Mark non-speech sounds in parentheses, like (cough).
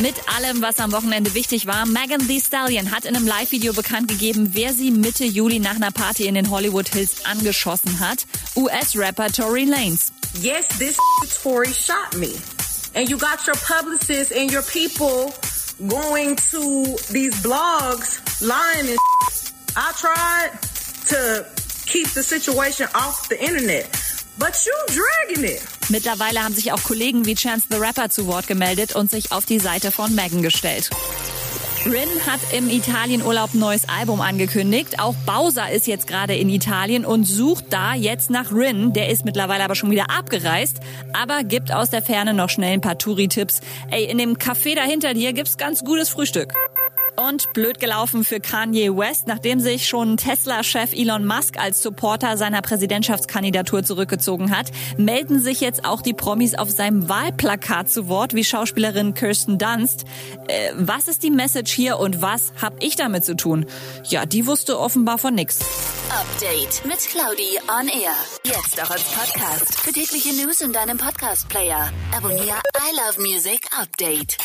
Mit allem, was am Wochenende wichtig war, Megan Thee Stallion hat in einem Live-Video bekannt gegeben, wer sie Mitte Juli nach einer Party in den Hollywood Hills angeschossen hat. US-Rapper Tory Lanez. Yes, this (laughs) Tory shot me. And you got your publicists and your people going to these blogs lying and (laughs) I tried to keep the situation off the internet. But you dragging it. Mittlerweile haben sich auch Kollegen wie Chance the Rapper zu Wort gemeldet und sich auf die Seite von Megan gestellt. Rin hat im Italienurlaub ein neues Album angekündigt. Auch Bowser ist jetzt gerade in Italien und sucht da jetzt nach Rin. Der ist mittlerweile aber schon wieder abgereist, aber gibt aus der Ferne noch schnell ein paar Touri-Tipps. Ey, in dem Café dahinter dir gibt's ganz gutes Frühstück. Und blöd gelaufen für Kanye West, nachdem sich schon Tesla-Chef Elon Musk als Supporter seiner Präsidentschaftskandidatur zurückgezogen hat, melden sich jetzt auch die Promis auf seinem Wahlplakat zu Wort, wie Schauspielerin Kirsten Dunst. Äh, was ist die Message hier und was hab ich damit zu tun? Ja, die wusste offenbar von nix. Update mit Claudi on Air. Jetzt auch als Podcast. Für tägliche News in deinem Podcast-Player. Abonniere I Love Music Update.